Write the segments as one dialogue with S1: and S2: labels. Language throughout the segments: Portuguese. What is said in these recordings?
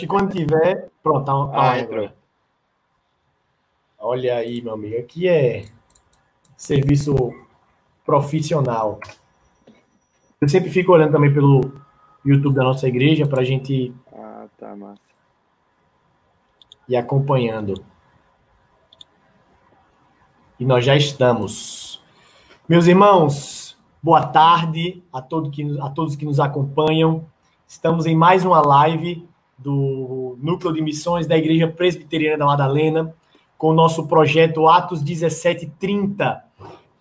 S1: que quando tiver. Pronto, tá, tá ah, entrou. Olha aí, meu amigo. Aqui é serviço profissional. Eu sempre fico olhando também pelo YouTube da nossa igreja para a gente.
S2: Ah, tá, massa.
S1: Ir acompanhando. E nós já estamos. Meus irmãos, boa tarde a, todo que, a todos que nos acompanham. Estamos em mais uma live do Núcleo de Missões da Igreja Presbiteriana da Madalena, com o nosso projeto Atos 1730.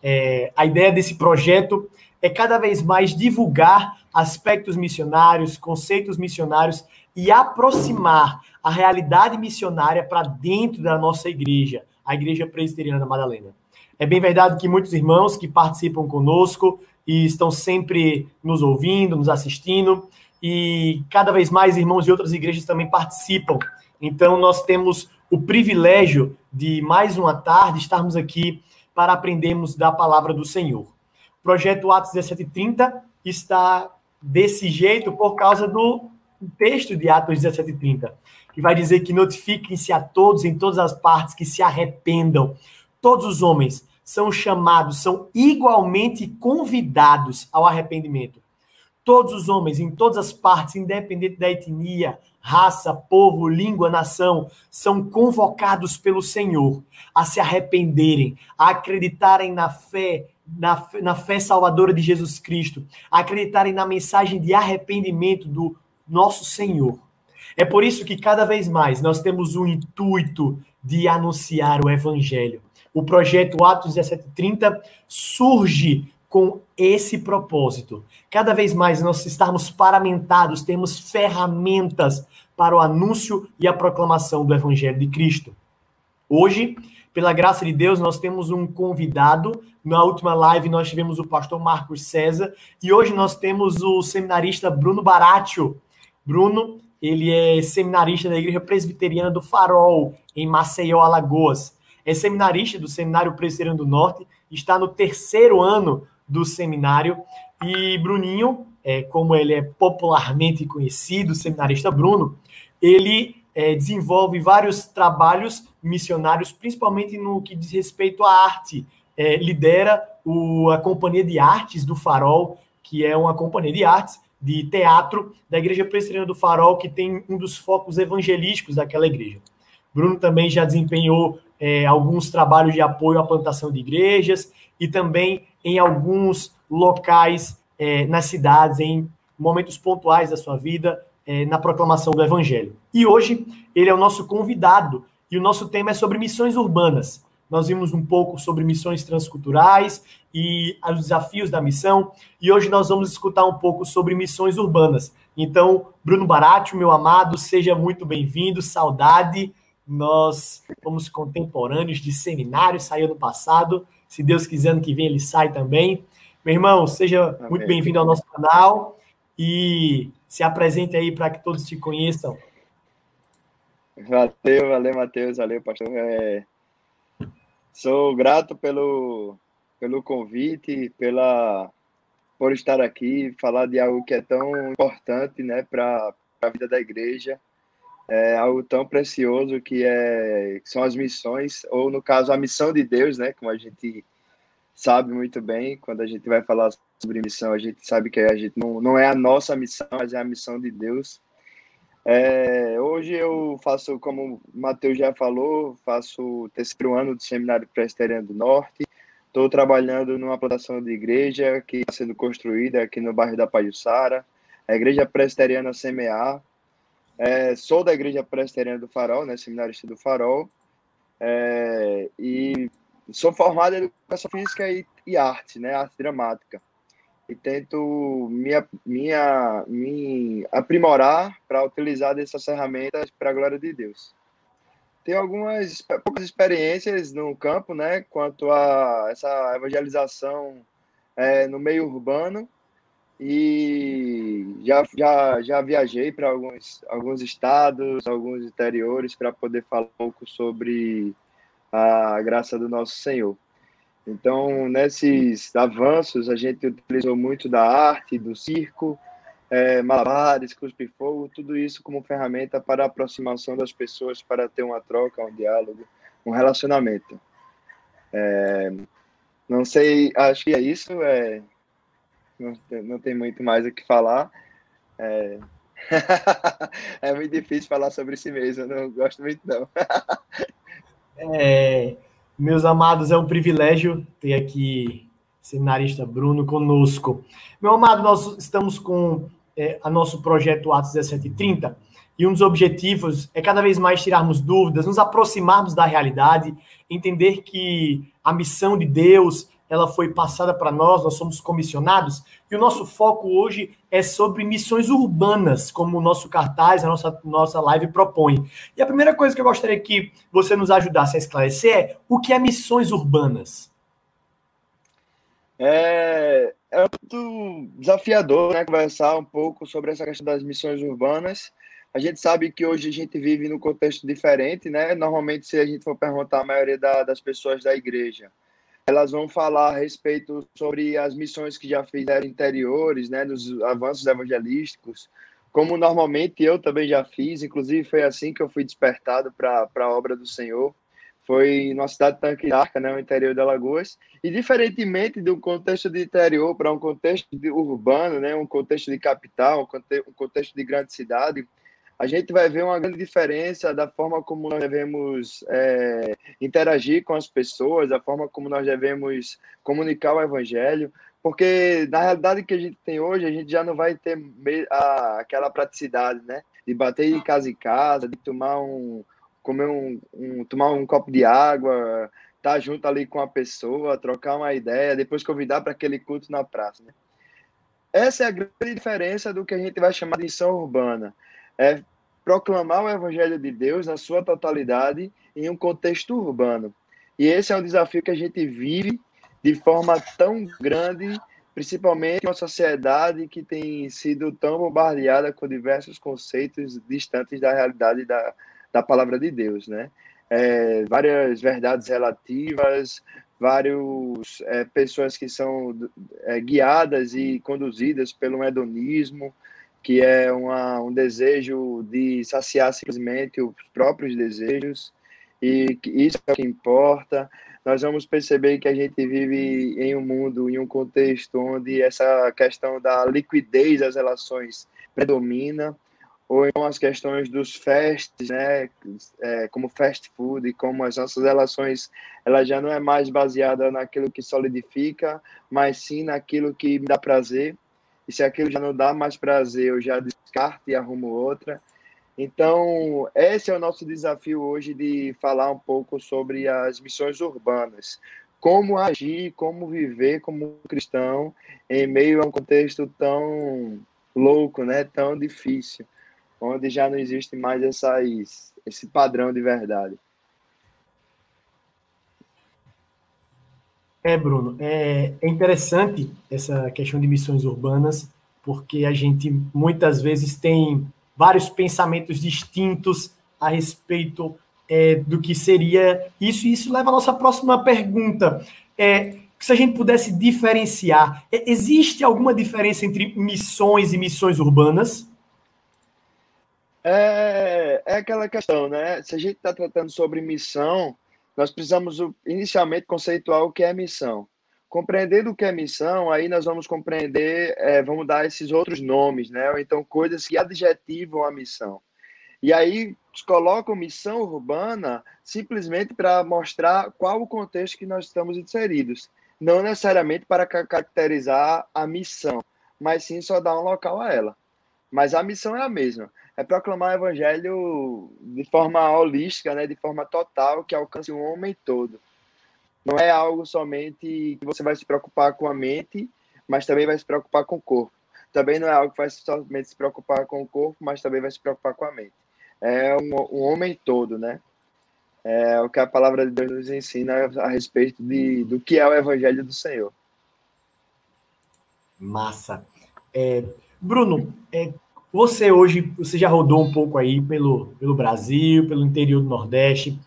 S1: É, a ideia desse projeto é cada vez mais divulgar aspectos missionários, conceitos missionários e aproximar a realidade missionária para dentro da nossa igreja, a Igreja Presbiteriana da Madalena. É bem verdade que muitos irmãos que participam conosco e estão sempre nos ouvindo, nos assistindo, e cada vez mais irmãos de outras igrejas também participam. Então, nós temos o privilégio de mais uma tarde estarmos aqui para aprendermos da palavra do Senhor. O projeto Atos 1730 está desse jeito por causa do texto de Atos 1730, que vai dizer que notifiquem-se a todos em todas as partes que se arrependam. Todos os homens são chamados, são igualmente convidados ao arrependimento. Todos os homens, em todas as partes, independente da etnia, raça, povo, língua, nação, são convocados pelo Senhor a se arrependerem, a acreditarem na fé, na, na fé salvadora de Jesus Cristo, a acreditarem na mensagem de arrependimento do nosso Senhor. É por isso que cada vez mais nós temos o intuito de anunciar o Evangelho. O projeto Atos 1730 surge com esse propósito. Cada vez mais nós estarmos paramentados, temos ferramentas para o anúncio e a proclamação do Evangelho de Cristo. Hoje, pela graça de Deus, nós temos um convidado. Na última live nós tivemos o pastor Marcos César e hoje nós temos o seminarista Bruno Baratio. Bruno, ele é seminarista da Igreja Presbiteriana do Farol, em Maceió, Alagoas. É seminarista do Seminário Presbiteriano do Norte, está no terceiro ano do seminário. E Bruninho, é, como ele é popularmente conhecido, seminarista Bruno, ele é, desenvolve vários trabalhos missionários, principalmente no que diz respeito à arte. É, lidera o, a Companhia de Artes do Farol, que é uma companhia de artes de teatro da Igreja Presbiteriana do Farol, que tem um dos focos evangelísticos daquela igreja. Bruno também já desempenhou é, alguns trabalhos de apoio à plantação de igrejas e também em alguns locais é, nas cidades, em momentos pontuais da sua vida, é, na proclamação do Evangelho. E hoje ele é o nosso convidado e o nosso tema é sobre missões urbanas. Nós vimos um pouco sobre missões transculturais e os desafios da missão, e hoje nós vamos escutar um pouco sobre missões urbanas. Então, Bruno Barati, meu amado, seja muito bem-vindo, saudade. Nós fomos contemporâneos de seminário, saiu no passado. Se Deus quiser, ano que vem ele sai também. Meu irmão, seja Amém. muito bem-vindo ao nosso canal e se apresente aí para que todos te conheçam.
S2: Valeu, valeu, Matheus, valeu, pastor. É... Sou grato pelo, pelo convite, pela por estar aqui, falar de algo que é tão importante né, para a vida da igreja, é algo tão precioso que, é, que são as missões, ou no caso, a missão de Deus, né, como a gente sabe muito bem, quando a gente vai falar sobre missão, a gente sabe que a gente não, não é a nossa missão, mas é a missão de Deus. É, hoje eu faço, como o Matheus já falou, faço o terceiro ano do Seminário Presbiteriano do Norte. Estou trabalhando numa plantação de igreja que está sendo construída aqui no bairro da Paiuçara, a Igreja Presbiteriana Semear. É, sou da Igreja Presbiteriana do Farol, né, seminarista do Farol, é, e sou formado em Educação Física e, e Arte, né, Arte Dramática e tento me, minha, me aprimorar para utilizar dessas ferramentas para a glória de Deus. Tenho algumas poucas experiências no campo, né, quanto a essa evangelização é, no meio urbano e já, já, já viajei para alguns, alguns estados, alguns interiores para poder falar um pouco sobre a graça do nosso Senhor. Então, nesses avanços, a gente utilizou muito da arte, do circo, é, malabares, cuspe-fogo, tudo isso como ferramenta para a aproximação das pessoas, para ter uma troca, um diálogo, um relacionamento. É, não sei, acho que é isso. É, não, não tem muito mais o que falar. É, é muito difícil falar sobre si mesmo, não gosto muito, não.
S1: é, meus amados, é um privilégio ter aqui seminarista Bruno conosco. Meu amado, nós estamos com é, a nosso projeto Atos 1730 e um dos objetivos é cada vez mais tirarmos dúvidas, nos aproximarmos da realidade, entender que a missão de Deus ela foi passada para nós, nós somos comissionados, e o nosso foco hoje é sobre missões urbanas, como o nosso cartaz, a nossa, nossa live propõe. E a primeira coisa que eu gostaria que você nos ajudasse a esclarecer é o que é missões urbanas?
S2: É, é muito desafiador né, conversar um pouco sobre essa questão das missões urbanas. A gente sabe que hoje a gente vive num contexto diferente, né? Normalmente, se a gente for perguntar a maioria da, das pessoas da igreja, elas vão falar a respeito sobre as missões que já fizeram interiores, né, nos avanços evangelísticos, como normalmente eu também já fiz, inclusive foi assim que eu fui despertado para a obra do Senhor. Foi na cidade de Tanquinarca, né, no interior de Alagoas, e diferentemente do contexto de interior para um contexto urbano, né, um contexto de capital, um contexto de grande cidade, a gente vai ver uma grande diferença da forma como nós devemos é, interagir com as pessoas, da forma como nós devemos comunicar o evangelho, porque na realidade que a gente tem hoje, a gente já não vai ter a, aquela praticidade, né? De bater de casa em casa, de tomar um, comer um, um tomar um copo de água, estar tá junto ali com a pessoa, trocar uma ideia, depois convidar para aquele culto na praça, né? Essa é a grande diferença do que a gente vai chamar de missão urbana é proclamar o evangelho de Deus na sua totalidade em um contexto urbano. E esse é um desafio que a gente vive de forma tão grande, principalmente uma sociedade que tem sido tão bombardeada com diversos conceitos distantes da realidade da, da palavra de Deus, né? É, várias verdades relativas, várias é, pessoas que são é, guiadas e conduzidas pelo hedonismo, que é uma, um desejo de saciar simplesmente os próprios desejos, e isso é o que importa. Nós vamos perceber que a gente vive em um mundo, em um contexto onde essa questão da liquidez das relações predomina, ou então as questões dos fasts, né, é, como fast food, como as nossas relações, ela já não é mais baseada naquilo que solidifica, mas sim naquilo que dá prazer, e se aquilo já não dá mais prazer, eu já descarto e arrumo outra. Então, esse é o nosso desafio hoje de falar um pouco sobre as missões urbanas. Como agir, como viver como cristão em meio a um contexto tão louco, né? tão difícil, onde já não existe mais essas, esse padrão de verdade.
S1: É, Bruno, é, é interessante essa questão de missões urbanas, porque a gente muitas vezes tem vários pensamentos distintos a respeito é, do que seria isso, e isso leva à nossa próxima pergunta. É, se a gente pudesse diferenciar, é, existe alguma diferença entre missões e missões urbanas?
S2: É, é aquela questão, né? Se a gente está tratando sobre missão, nós precisamos inicialmente conceituar o que é missão. Compreendendo o que é missão, aí nós vamos compreender, é, vamos dar esses outros nomes, né? Ou então coisas que adjetivam a missão. E aí colocam missão urbana simplesmente para mostrar qual o contexto que nós estamos inseridos. Não necessariamente para caracterizar a missão, mas sim só dar um local a ela. Mas a missão é a mesma é proclamar o evangelho de forma holística, né, de forma total, que alcance o homem todo. Não é algo somente que você vai se preocupar com a mente, mas também vai se preocupar com o corpo. Também não é algo que vai somente se preocupar com o corpo, mas também vai se preocupar com a mente. É um, um homem todo, né? É o que a palavra de Deus nos ensina a respeito de, do que é o evangelho do Senhor.
S1: Massa. É, Bruno, é, você hoje, você já rodou um pouco aí pelo, pelo Brasil, pelo interior do Nordeste.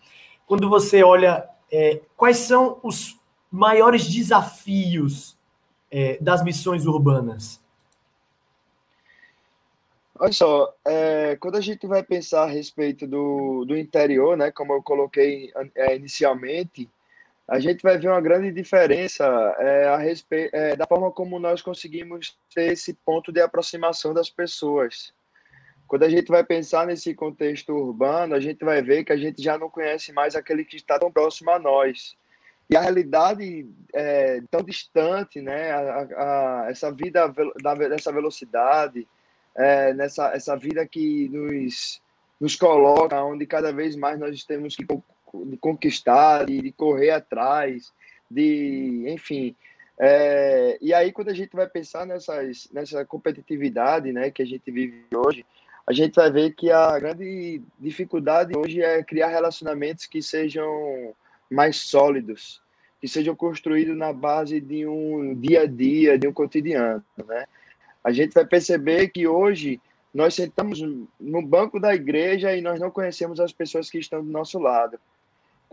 S1: Quando você olha, é, quais são os maiores desafios é, das missões urbanas?
S2: Olha só, é, quando a gente vai pensar a respeito do, do interior, né, como eu coloquei é, inicialmente, a gente vai ver uma grande diferença é, a respeito, é, da forma como nós conseguimos ter esse ponto de aproximação das pessoas. Quando a gente vai pensar nesse contexto urbano, a gente vai ver que a gente já não conhece mais aquele que está tão próximo a nós. E a realidade é tão distante, né? A, a, essa vida da, dessa velocidade, é, nessa essa vida que nos, nos coloca, onde cada vez mais nós temos que de conquistar, de, de correr atrás, de, enfim. É, e aí, quando a gente vai pensar nessas, nessa competitividade né, que a gente vive hoje, a gente vai ver que a grande dificuldade hoje é criar relacionamentos que sejam mais sólidos, que sejam construídos na base de um dia a dia, de um cotidiano, né? A gente vai perceber que hoje nós sentamos no banco da igreja e nós não conhecemos as pessoas que estão do nosso lado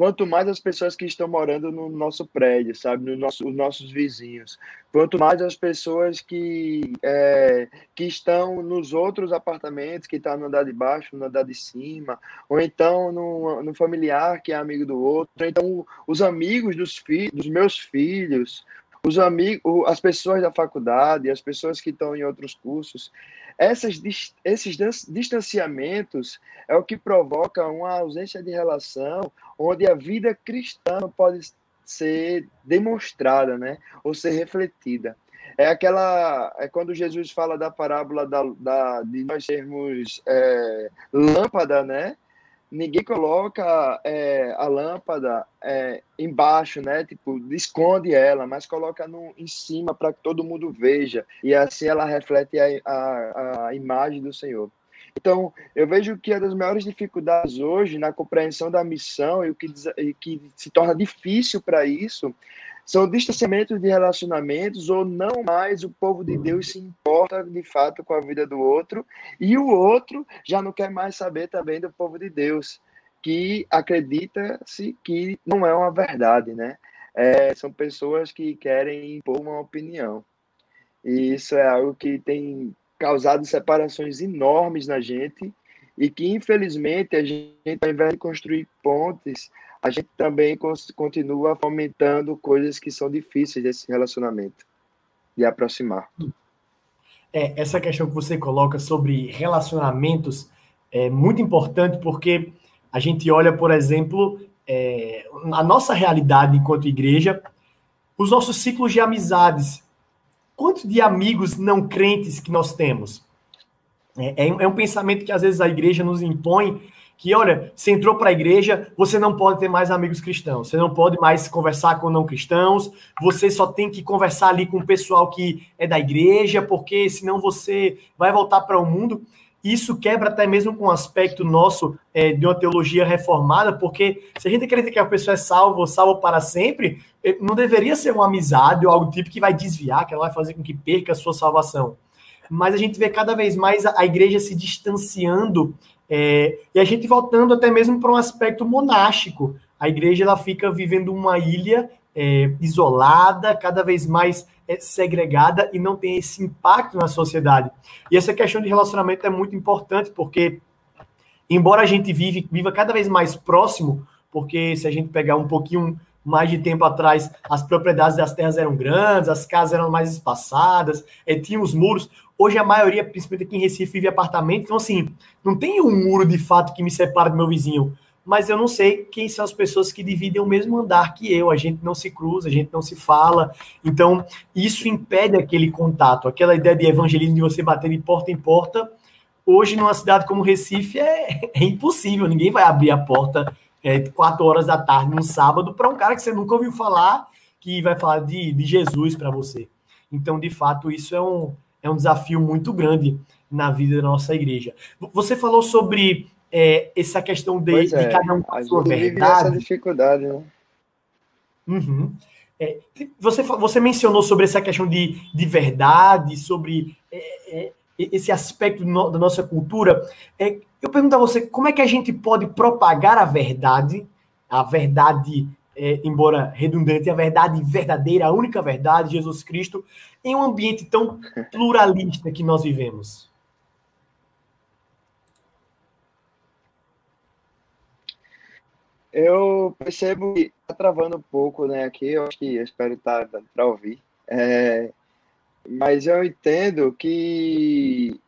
S2: quanto mais as pessoas que estão morando no nosso prédio, sabe, no nosso, os nossos vizinhos, quanto mais as pessoas que, é, que estão nos outros apartamentos, que estão tá no andar de baixo, no andar de cima, ou então no, no familiar que é amigo do outro, ou então os amigos dos, fi dos meus filhos, os amigos, as pessoas da faculdade, as pessoas que estão em outros cursos, essas, esses distanciamentos é o que provoca uma ausência de relação, onde a vida cristã pode ser demonstrada, né? Ou ser refletida. É aquela. É quando Jesus fala da parábola da, da de nós sermos é, lâmpada, né? Ninguém coloca é, a lâmpada é, embaixo, né? Tipo, esconde ela, mas coloca no, em cima para que todo mundo veja. E assim ela reflete a, a, a imagem do Senhor. Então, eu vejo que uma das maiores dificuldades hoje na compreensão da missão e o que, e que se torna difícil para isso são distanciamentos de relacionamentos ou não mais o povo de Deus se importa de fato com a vida do outro e o outro já não quer mais saber também do povo de Deus que acredita-se que não é uma verdade, né? É, são pessoas que querem impor uma opinião. E isso é algo que tem causado separações enormes na gente e que, infelizmente, a gente, ao invés de construir pontes, a gente também continua fomentando coisas que são difíceis desse relacionamento, de aproximar.
S1: É, essa questão que você coloca sobre relacionamentos é muito importante porque a gente olha, por exemplo, é, a nossa realidade enquanto igreja, os nossos ciclos de amizades. Quanto de amigos não crentes que nós temos? É, é, é um pensamento que às vezes a igreja nos impõe que, olha, você entrou para a igreja, você não pode ter mais amigos cristãos, você não pode mais conversar com não cristãos, você só tem que conversar ali com o pessoal que é da igreja, porque senão você vai voltar para o mundo. Isso quebra até mesmo com o aspecto nosso é, de uma teologia reformada, porque se a gente acredita que a pessoa é salva salva para sempre, é, não deveria ser uma amizade ou algo tipo que vai desviar, que ela vai fazer com que perca a sua salvação. Mas a gente vê cada vez mais a igreja se distanciando é, e a gente voltando até mesmo para um aspecto monástico. A igreja ela fica vivendo uma ilha é, isolada, cada vez mais é, segregada e não tem esse impacto na sociedade. E essa questão de relacionamento é muito importante, porque, embora a gente vive, viva cada vez mais próximo, porque se a gente pegar um pouquinho mais de tempo atrás, as propriedades das terras eram grandes, as casas eram mais espaçadas, é, tinha os muros. Hoje a maioria, principalmente aqui em Recife, vive apartamento, então assim, não tem um muro de fato que me separa do meu vizinho, mas eu não sei quem são as pessoas que dividem o mesmo andar que eu, a gente não se cruza, a gente não se fala, então isso impede aquele contato, aquela ideia de evangelismo de você bater de porta em porta, hoje numa cidade como Recife é, é impossível, ninguém vai abrir a porta é, quatro horas da tarde num sábado para um cara que você nunca ouviu falar, que vai falar de, de Jesus para você. Então, de fato, isso é um, é um desafio muito grande na vida da nossa igreja. Você falou sobre é, essa questão de, de
S2: é,
S1: cada um
S2: com a sua verdade. Essa dificuldade, né?
S1: Uhum. É, você, você mencionou sobre essa questão de, de verdade, sobre é, é esse aspecto no, da nossa cultura. É, eu pergunto a você como é que a gente pode propagar a verdade, a verdade, é, embora redundante, a verdade verdadeira, a única verdade, Jesus Cristo, em um ambiente tão pluralista que nós vivemos?
S2: Eu percebo que está travando um pouco, né, aqui, eu acho que eu espero estar tá, dando para ouvir, é, mas eu entendo que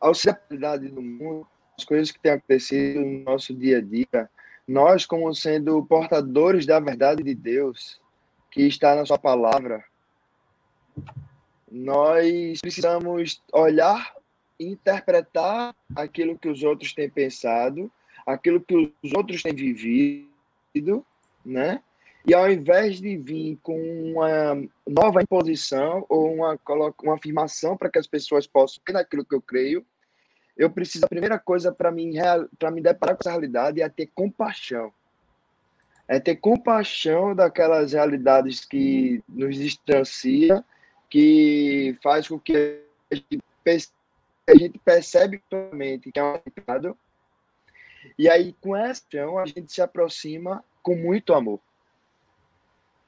S2: auxiliaridade do mundo, as coisas que têm acontecido no nosso dia a dia, nós, como sendo portadores da verdade de Deus, que está na Sua palavra, nós precisamos olhar interpretar aquilo que os outros têm pensado, aquilo que os outros têm vivido, né? E ao invés de vir com uma nova imposição ou uma, uma afirmação para que as pessoas possam crer naquilo que eu creio, eu preciso, a primeira coisa para mim, para me deparar com essa realidade é ter compaixão. É ter compaixão daquelas realidades que nos distancia, que faz com que a gente, a gente percebe que é um pecado. E aí, com essa a gente se aproxima com muito amor.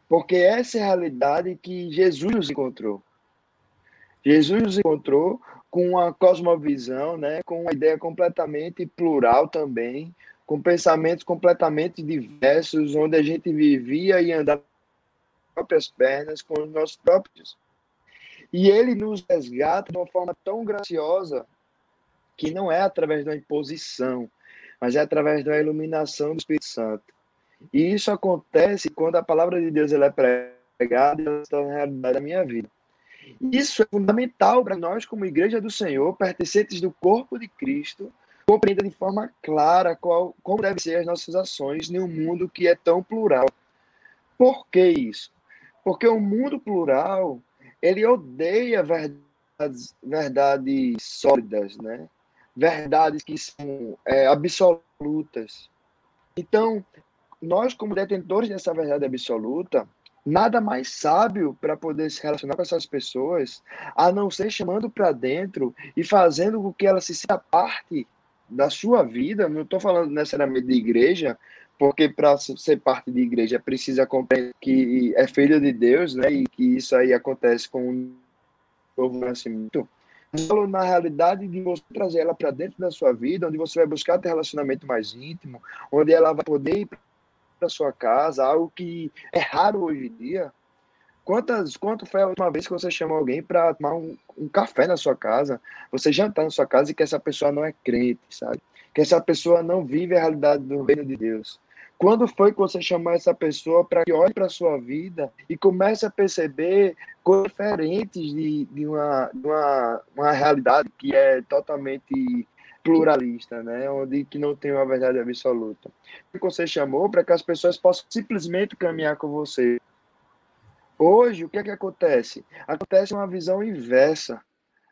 S2: Porque essa é a realidade que Jesus nos encontrou. Jesus nos encontrou com uma cosmovisão, né, com uma ideia completamente plural também, com pensamentos completamente diversos, onde a gente vivia e andava com as próprias pernas, com os nossos próprios. E ele nos resgata de uma forma tão graciosa que não é através da imposição, mas é através da iluminação do Espírito Santo. E isso acontece quando a palavra de Deus ela é pregada e ela está na realidade da minha vida. Isso é fundamental para nós, como igreja do Senhor, pertencentes do corpo de Cristo, compreender de forma clara qual, como devem ser as nossas ações em um mundo que é tão plural. Por que isso? Porque o mundo plural, ele odeia verdades, verdades sólidas, né? verdades que são é, absolutas. Então, nós, como detentores dessa verdade absoluta, nada mais sábio para poder se relacionar com essas pessoas a não ser chamando para dentro e fazendo com que ela se sinta parte da sua vida. Não estou falando necessariamente de igreja, porque para ser parte de igreja precisa compreender que é filho de Deus, né? E que isso aí acontece com o novo nascimento. Falo na realidade de você trazer ela para dentro da sua vida, onde você vai buscar ter relacionamento mais íntimo, onde ela vai poder ir para sua casa, algo que é raro hoje em dia. Quantas, quanto foi a última vez que você chamou alguém para tomar um, um, café na sua casa, você jantar na sua casa e que essa pessoa não é crente, sabe? Que essa pessoa não vive a realidade do reino de Deus. Quando foi que você chamou essa pessoa para que olhe para a sua vida e comece a perceber coisas diferentes de, de, uma, de uma, uma realidade que é totalmente pluralista, né? Onde que não tem uma verdade absoluta. O que você chamou para que as pessoas possam simplesmente caminhar com você. Hoje, o que é que acontece? Acontece uma visão inversa,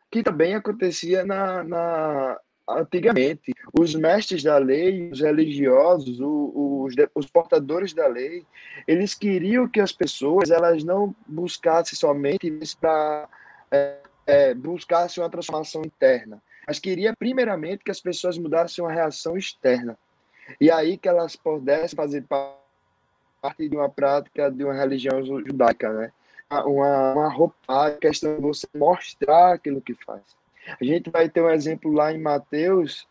S2: que também acontecia na, na antigamente. Os mestres da lei, os religiosos, os, os portadores da lei, eles queriam que as pessoas elas não buscassem somente para é, é, buscassem uma transformação interna, mas queria primeiramente que as pessoas mudassem uma reação externa. E aí que elas pudessem fazer parte de uma prática de uma religião judaica, né? Uma, uma roupagem, questão de você mostrar aquilo que faz. A gente vai ter um exemplo lá em Mateus,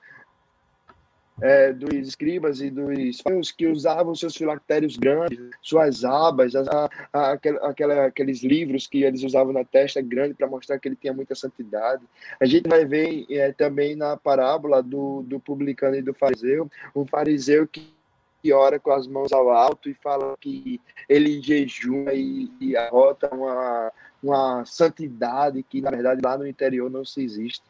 S2: é, dos escribas e dos que usavam seus filactérios grandes, suas abas, a, a, aquela, aqueles livros que eles usavam na testa grande para mostrar que ele tinha muita santidade. A gente vai ver é, também na parábola do, do publicano e do fariseu, um fariseu que ora com as mãos ao alto e fala que ele jejuma e, e arrota uma, uma santidade que, na verdade, lá no interior não se existe.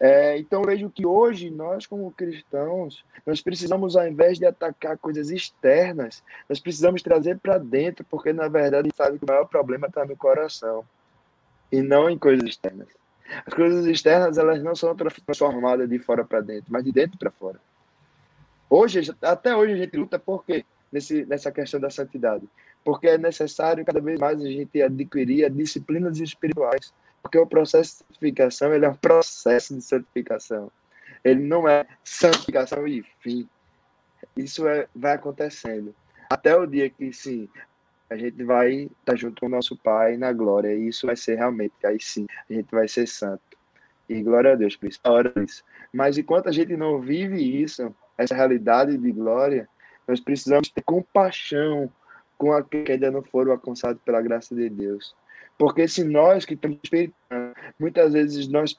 S2: É, então vejo que hoje nós como cristãos nós precisamos ao invés de atacar coisas externas nós precisamos trazer para dentro porque na verdade sabe que o maior problema está no coração e não em coisas externas. As coisas externas elas não são transformadas de fora para dentro mas de dentro para fora. Hoje até hoje a gente luta por quê nesse nessa questão da santidade? Porque é necessário cada vez mais a gente adquirir disciplinas espirituais porque o processo de santificação ele é um processo de santificação. Ele não é santificação e fim. Isso é, vai acontecendo. Até o dia que, sim, a gente vai estar tá junto com o nosso Pai na glória. E isso vai ser realmente, aí sim, a gente vai ser santo. E glória a Deus por isso. Hora disso. Mas enquanto a gente não vive isso, essa realidade de glória, nós precisamos ter compaixão com aqueles que ainda não foram alcançados pela graça de Deus. Porque se nós que estamos esperando, muitas vezes nós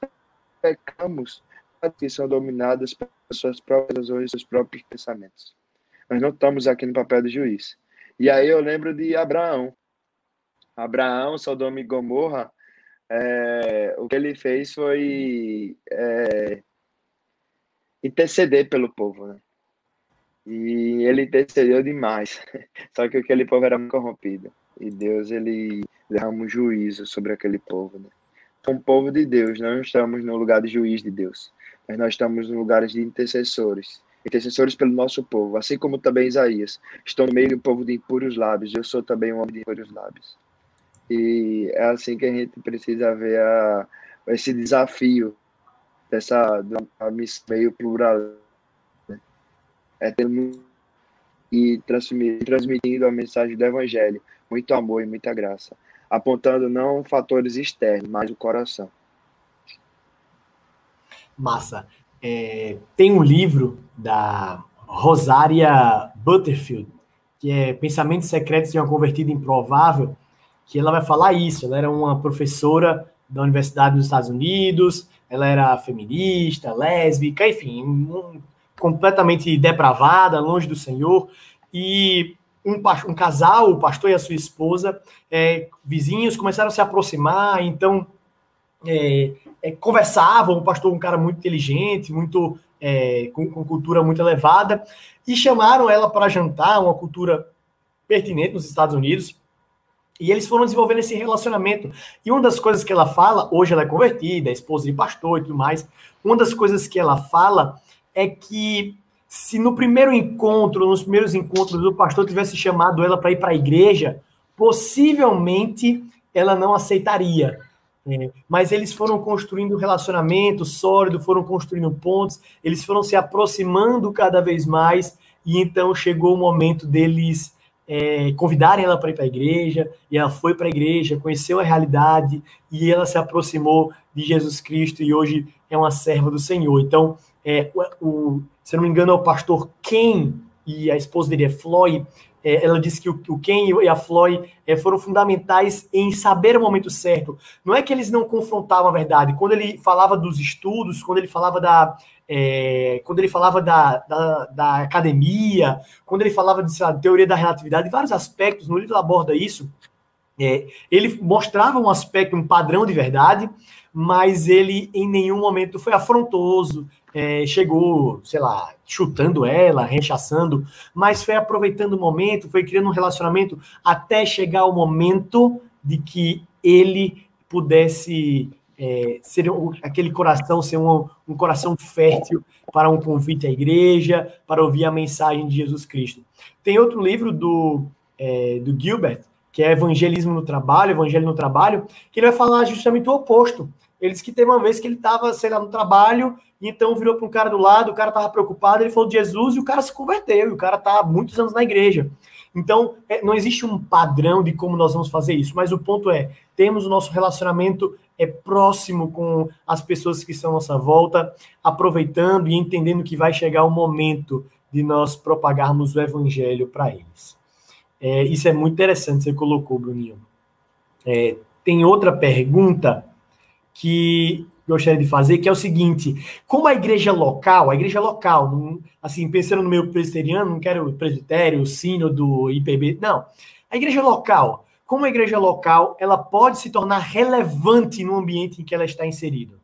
S2: pecamos que são dominadas pelas suas próprias razões seus próprios pensamentos. Nós não estamos aqui no papel de juiz. E aí eu lembro de Abraão. Abraão, Sodoma e Gomorra, é, o que ele fez foi é, interceder pelo povo, né? E ele intercedeu demais. Só que aquele povo era corrompido. E Deus, ele derrama um juízo sobre aquele povo, né? Então, povo de Deus, não estamos no lugar de juiz de Deus, mas nós estamos no lugar de intercessores. Intercessores pelo nosso povo, assim como também Isaías. Estou no meio do povo de impuros lábios, eu sou também um homem de impuros lábios. E é assim que a gente precisa ver a, esse desafio dessa missão meio plural. Né? É ter e transmitindo a mensagem do Evangelho, muito amor e muita graça, apontando não fatores externos, mas o coração.
S1: Massa. É, tem um livro da Rosária Butterfield, que é Pensamentos Secretos de uma Convertida Improvável, que ela vai falar isso. Ela era uma professora da Universidade dos Estados Unidos, ela era feminista, lésbica, enfim, um, completamente depravada, longe do Senhor. E um, um, casal, o pastor e a sua esposa, é, vizinhos, começaram a se aproximar, então é, é, conversavam. O pastor, um cara muito inteligente, muito é, com, com, cultura muito elevada, e chamaram ela para jantar, uma cultura pertinente nos Estados Unidos. E eles foram desenvolvendo esse relacionamento. E uma das coisas que ela fala, hoje ela é convertida, é esposa de pastor e tudo mais. Uma das coisas que ela fala é que se no primeiro encontro, nos primeiros encontros, o pastor tivesse chamado ela para ir para a igreja, possivelmente ela não aceitaria. É, mas eles foram construindo um relacionamento sólido, foram construindo pontos, eles foram se aproximando cada vez mais, e então chegou o momento deles é, convidarem ela para ir para a igreja, e ela foi para a igreja, conheceu a realidade, e ela se aproximou de Jesus Cristo, e hoje é uma serva do Senhor. Então, é, o, se não me engano, é o pastor Ken e a esposa dele é Floyd, é, ela disse que o, o Ken e a Floyd é, foram fundamentais em saber o momento certo. Não é que eles não confrontavam a verdade. Quando ele falava dos estudos, quando ele falava da, é, quando ele falava da, da, da, academia, quando ele falava de lá, teoria da relatividade, vários aspectos, no livro aborda isso, é, ele mostrava um aspecto, um padrão de verdade, mas ele em nenhum momento foi afrontoso, é, chegou, sei lá, chutando ela, rechaçando, mas foi aproveitando o momento, foi criando um relacionamento até chegar o momento de que ele pudesse é, ser aquele coração, ser um, um coração fértil para um convite à igreja, para ouvir a mensagem de Jesus Cristo. Tem outro livro do, é, do Gilbert, que é Evangelismo no Trabalho, Evangelho no Trabalho, que ele vai falar justamente o oposto. Ele disse que teve uma vez que ele estava, sei lá, no trabalho, então virou para um cara do lado, o cara estava preocupado, ele falou de Jesus e o cara se converteu, e o cara está há muitos anos na igreja. Então, é, não existe um padrão de como nós vamos fazer isso, mas o ponto é, temos o nosso relacionamento é próximo com as pessoas que estão à nossa volta, aproveitando e entendendo que vai chegar o momento de nós propagarmos o evangelho para eles. É, isso é muito interessante, você colocou, Bruninho. É, tem outra pergunta que gostaria de fazer, que é o seguinte: como a igreja local, a igreja local, assim, pensando no meu presbiteriano, não quero presbitério, sínodo, IPB, não. A igreja local, como a igreja local, ela pode se tornar relevante no ambiente em que ela está inserida?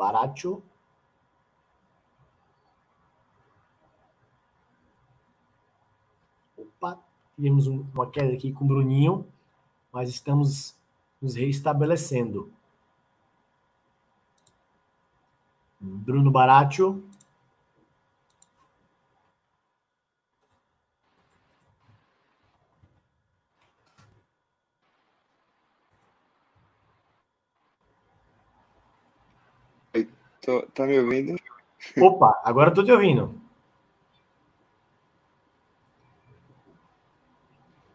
S1: Baracho. Opa, tivemos uma queda aqui com o Bruninho, mas estamos nos reestabelecendo. Bruno Baratio.
S2: Tô, tá me ouvindo?
S1: Opa, agora estou te ouvindo.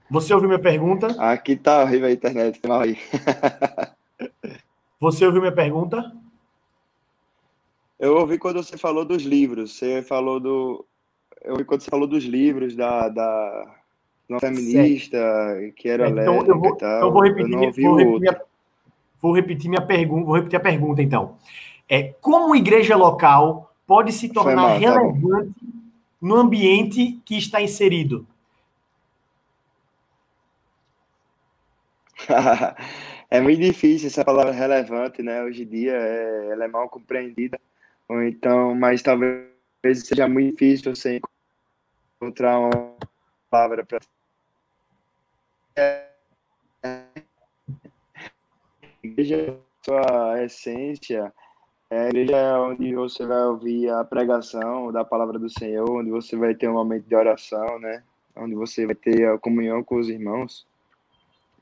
S1: Você ouviu minha pergunta?
S2: Aqui tá horrível a internet, mal aí.
S1: Você ouviu minha pergunta?
S2: Eu ouvi quando você falou dos livros. Você falou do. Eu ouvi quando você falou dos livros da, da uma feminista certo. que era então, lésbica eu vou, e tal.
S1: Então vou repetir, eu vou repetir, minha, vou repetir minha pergunta. Vou repetir a pergunta então. É como igreja local pode se tornar mal, tá relevante tá no ambiente que está inserido?
S2: é muito difícil essa palavra relevante, né? Hoje em dia é, ela é mal compreendida, ou então, mas talvez seja muito difícil você encontrar uma palavra para igreja sua essência é a igreja onde você vai ouvir a pregação da palavra do Senhor, onde você vai ter um momento de oração, né? Onde você vai ter a comunhão com os irmãos.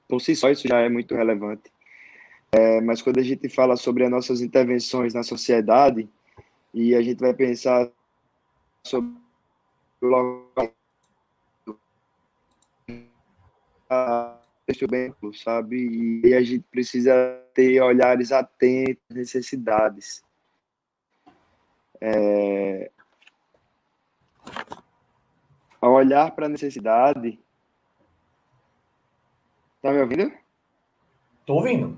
S2: Por si só, isso já é muito relevante. É, mas quando a gente fala sobre as nossas intervenções na sociedade, e a gente vai pensar sobre o local texto bem, sabe? E a gente precisa ter olhares atentos às necessidades. É... Ao olhar para a necessidade. Tá me ouvindo?
S1: Tô ouvindo.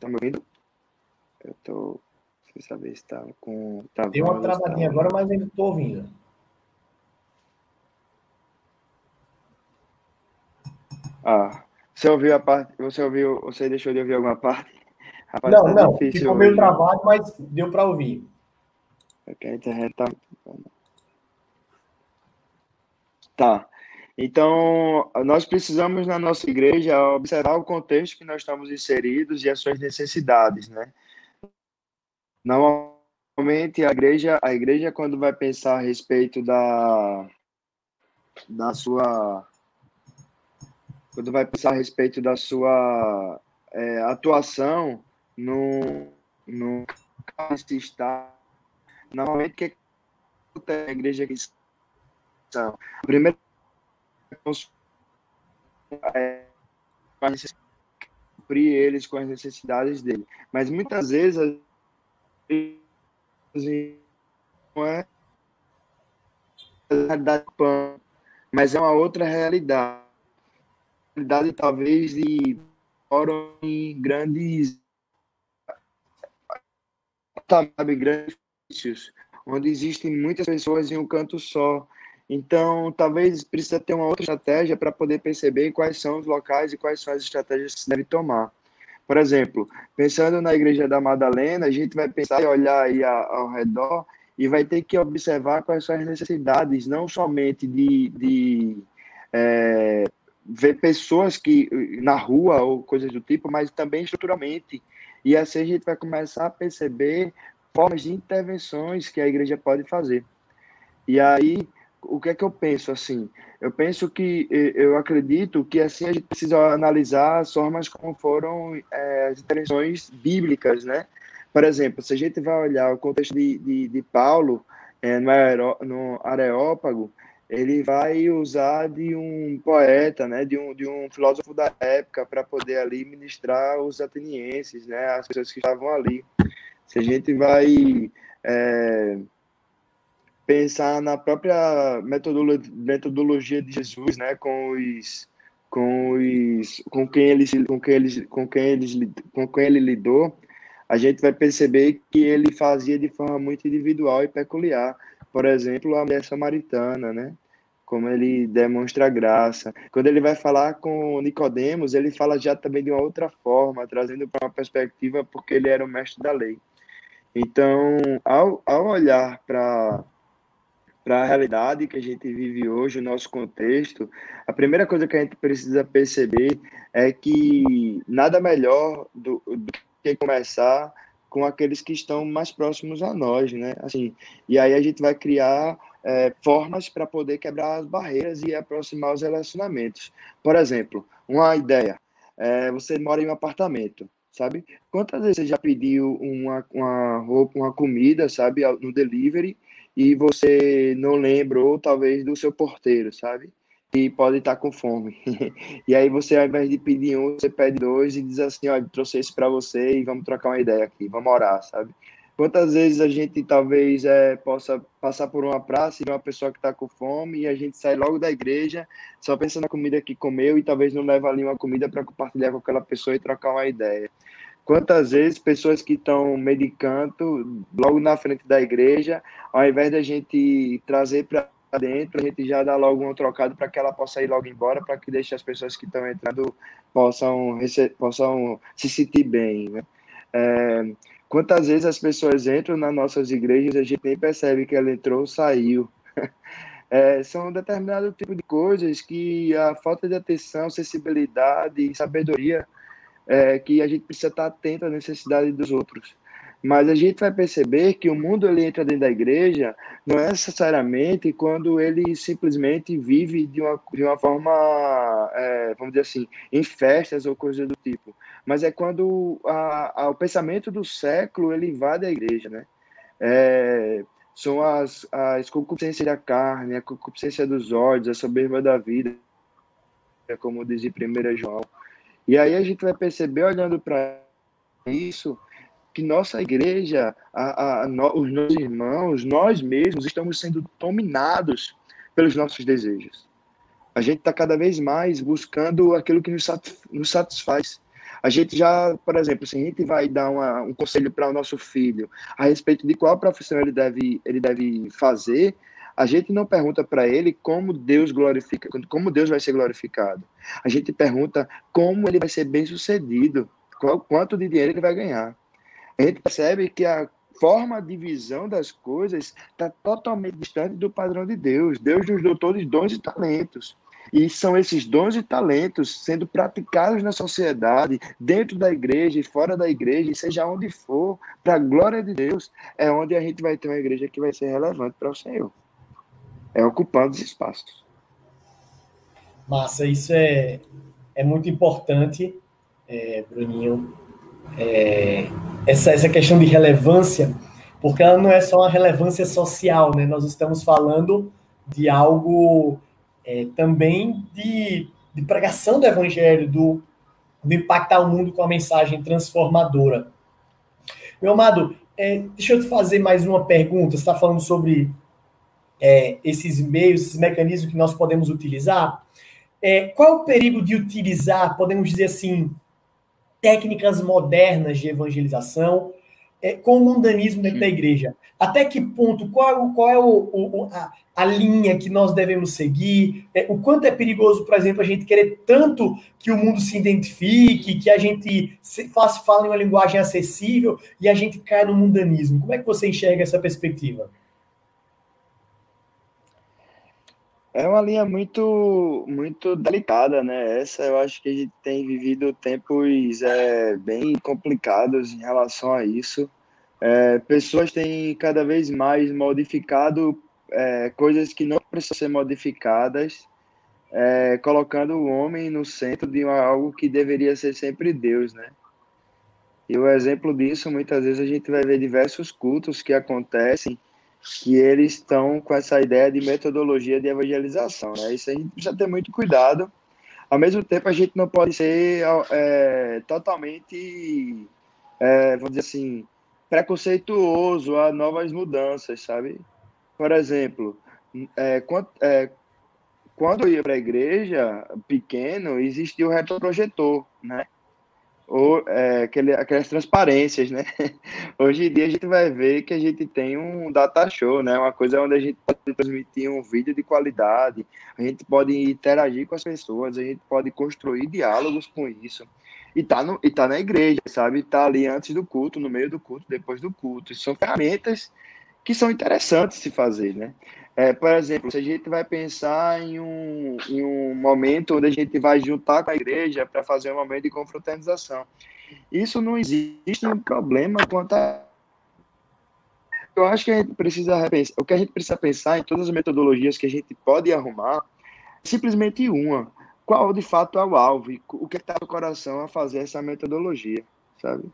S2: Tá me ouvindo? Eu tô. Sem saber se tá com.
S1: Tá Tem uma travadinha tá... agora, mas ainda tô ouvindo.
S2: Ah, você ouviu a parte? Você ouviu? Você deixou de ouvir alguma parte?
S1: Rapaz, não, tá não. Ficou meio travado, mas deu para ouvir.
S2: Porque a internet tá. Tá. Então, nós precisamos na nossa igreja observar o contexto que nós estamos inseridos e as suas necessidades, né? Normalmente a igreja, a igreja quando vai pensar a respeito da da sua quando vai pensar a respeito da sua é, atuação no, no está normalmente que é a igreja cristã? Primeiro é cumprir eles com as necessidades dele, mas muitas vezes não é realidade mas é uma outra realidade realidade talvez de em grandes sabe, grandes onde existem muitas pessoas em um canto só. Então, talvez precisa ter uma outra estratégia para poder perceber quais são os locais e quais são as estratégias que se deve tomar. Por exemplo, pensando na Igreja da Madalena, a gente vai pensar e olhar aí ao redor e vai ter que observar quais são as necessidades, não somente de, de é, ver pessoas que na rua ou coisas do tipo, mas também estruturalmente. E assim a gente vai começar a perceber formas de intervenções que a igreja pode fazer. E aí, o que é que eu penso assim? Eu penso que eu acredito que assim a gente precisa analisar as formas como foram é, as intervenções bíblicas, né? Por exemplo, se a gente vai olhar o contexto de, de, de Paulo é, no, no Areópago, ele vai usar de um poeta, né, de um, de um filósofo da época para poder ali ministrar os atenienses, né, as pessoas que estavam ali. Se a gente vai é, pensar na própria metodologia, metodologia de Jesus, né, com os com os com quem ele com quem ele com quem ele com quem ele lidou, a gente vai perceber que ele fazia de forma muito individual e peculiar por exemplo, a mulher samaritana, né? Como ele demonstra graça. Quando ele vai falar com Nicodemos, ele fala já também de uma outra forma, trazendo para uma perspectiva porque ele era o mestre da lei. Então, ao, ao olhar para para a realidade que a gente vive hoje, o nosso contexto, a primeira coisa que a gente precisa perceber é que nada melhor do, do que começar com aqueles que estão mais próximos a nós, né? Assim, e aí a gente vai criar é, formas para poder quebrar as barreiras e aproximar os relacionamentos. Por exemplo, uma ideia: é, você mora em um apartamento, sabe? Quantas vezes você já pediu uma, uma roupa, uma comida, sabe, no delivery? e você não lembra, ou talvez do seu porteiro, sabe? E pode estar com fome. e aí você, ao invés de pedir um, você pede dois e diz assim, olha, trouxe esse para você e vamos trocar uma ideia aqui, vamos orar, sabe? Quantas vezes a gente talvez é, possa passar por uma praça e ver uma pessoa que está com fome e a gente sai logo da igreja só pensa na comida que comeu e talvez não leva ali uma comida para compartilhar com aquela pessoa e trocar uma ideia. Quantas vezes pessoas que estão medicando logo na frente da igreja, ao invés da gente trazer para dentro, a gente já dá logo um trocado para que ela possa ir logo embora, para que deixe as pessoas que estão entrando possam, possam se sentir bem. Né? É, Quantas vezes as pessoas entram nas nossas igrejas e a gente nem percebe que ela entrou ou saiu. É, são determinado tipo de coisas que a falta de atenção, sensibilidade e sabedoria é, que a gente precisa estar atento à necessidade dos outros. Mas a gente vai perceber que o mundo ele entra dentro da igreja não é necessariamente quando ele simplesmente vive de uma, de uma forma, é, vamos dizer assim, em festas ou coisa do tipo mas é quando a, a, o pensamento do século ele invade a igreja, né? É, são as, as concupiscências da carne, a concupiscência dos olhos, a soberba da vida, como diz em 1 João. E aí a gente vai perceber, olhando para isso, que nossa igreja, a, a, no, os nossos irmãos, nós mesmos estamos sendo dominados pelos nossos desejos. A gente está cada vez mais buscando aquilo que nos, nos satisfaz. A gente já, por exemplo, se a gente vai dar uma, um conselho para o nosso filho a respeito de qual profissão ele deve, ele deve fazer, a gente não pergunta para ele como Deus glorifica, como Deus vai ser glorificado. A gente pergunta como ele vai ser bem sucedido, qual, quanto de dinheiro ele vai ganhar. A gente percebe que a forma de visão das coisas está totalmente distante do padrão de Deus. Deus nos deu todos dons e talentos. E são esses dons e talentos sendo praticados na sociedade, dentro da igreja e fora da igreja, seja onde for, para a glória de Deus, é onde a gente vai ter uma igreja que vai ser relevante para o Senhor. É ocupando os espaços.
S1: Massa, isso é, é muito importante, é, Bruninho, é, essa, essa questão de relevância, porque ela não é só uma relevância social, né? Nós estamos falando de algo é, também de, de, pregação do evangelho, do, de impactar o mundo com a mensagem transformadora. Meu amado, é, deixa eu te fazer mais uma pergunta. Você está falando sobre é, esses meios, esses mecanismos que nós podemos utilizar. É, qual o perigo de utilizar, podemos dizer assim, técnicas modernas de evangelização é, com o mundanismo dentro da igreja? Até que ponto, qual, qual é o, o, a, a, linha que nós devemos seguir? É, o quanto é perigoso, por exemplo, a gente querer tanto que o mundo se identifique, que a gente se, faça, fale uma linguagem acessível e a gente cai no mundanismo? Como é que você enxerga essa perspectiva?
S2: É uma linha muito, muito delicada, né? Essa eu acho que a gente tem vivido tempos é, bem complicados em relação a isso. É, pessoas têm cada vez mais modificado é, coisas que não precisam ser modificadas, é, colocando o homem no centro de algo que deveria ser sempre Deus, né? E o exemplo disso, muitas vezes a gente vai ver diversos cultos que acontecem que eles estão com essa ideia de metodologia de evangelização, né? Isso a gente precisa ter muito cuidado. Ao mesmo tempo, a gente não pode ser é, totalmente, é, vamos dizer assim, preconceituoso a novas mudanças, sabe? Por exemplo, é, quando, é, quando eu ia para a igreja pequeno, existia o retroprojetor, né? Ou é, aquele, aquelas transparências, né? Hoje em dia a gente vai ver que a gente tem um data show, né? Uma coisa onde a gente pode transmitir um vídeo de qualidade, a gente pode interagir com as pessoas, a gente pode construir diálogos com isso e tá, no, e tá na igreja, sabe? Tá ali antes do culto, no meio do culto, depois do culto. são ferramentas que são interessantes de fazer, né? É, por exemplo, se a gente vai pensar em um, em um momento onde a gente vai juntar com a igreja para fazer um momento de confraternização. Isso não existe um problema quanto a. Eu acho que a gente precisa repensar. O que a gente precisa pensar em todas as metodologias que a gente pode arrumar, simplesmente uma qual de fato é o alvo e o que está no coração a fazer essa metodologia, sabe?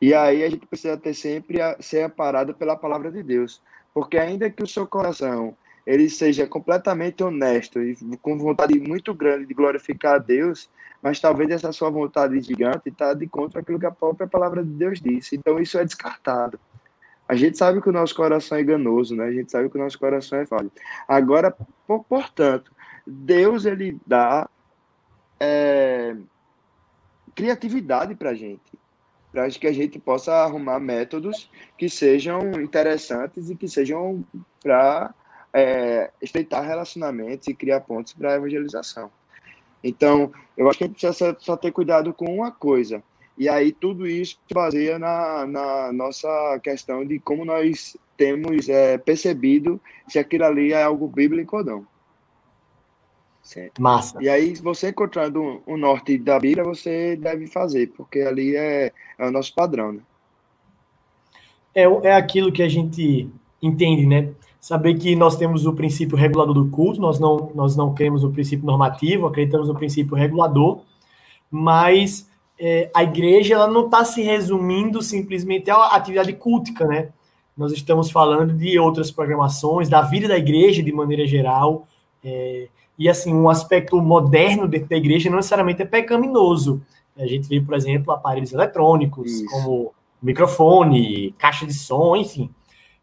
S2: E aí a gente precisa ter sempre a, ser parado pela palavra de Deus, porque ainda que o seu coração ele seja completamente honesto e com vontade muito grande de glorificar a Deus, mas talvez essa sua vontade gigante está de contra aquilo que a própria palavra de Deus disse. Então isso é descartado. A gente sabe que o nosso coração é enganoso, né? A gente sabe que o nosso coração é falho. Agora, portanto, Deus ele dá é, criatividade para a gente, para que a gente possa arrumar métodos que sejam interessantes e que sejam para é, estreitar relacionamentos e criar pontos para a evangelização. Então, eu acho que a gente precisa só ter cuidado com uma coisa. E aí tudo isso se baseia na, na nossa questão de como nós temos é, percebido se aquilo ali é algo bíblico ou não.
S1: Certo. Massa.
S2: E aí, você encontrando o norte da Bíblia, você deve fazer, porque ali é, é o nosso padrão, né?
S1: É, é aquilo que a gente entende, né? Saber que nós temos o princípio regulador do culto, nós não, nós não queremos o princípio normativo, acreditamos no princípio regulador, mas é, a igreja ela não está se resumindo simplesmente à atividade cultica, né? Nós estamos falando de outras programações, da vida da igreja de maneira geral, é, e assim, um aspecto moderno dentro da igreja não necessariamente é pecaminoso. A gente vê, por exemplo, aparelhos eletrônicos, Isso. como microfone, caixa de som, enfim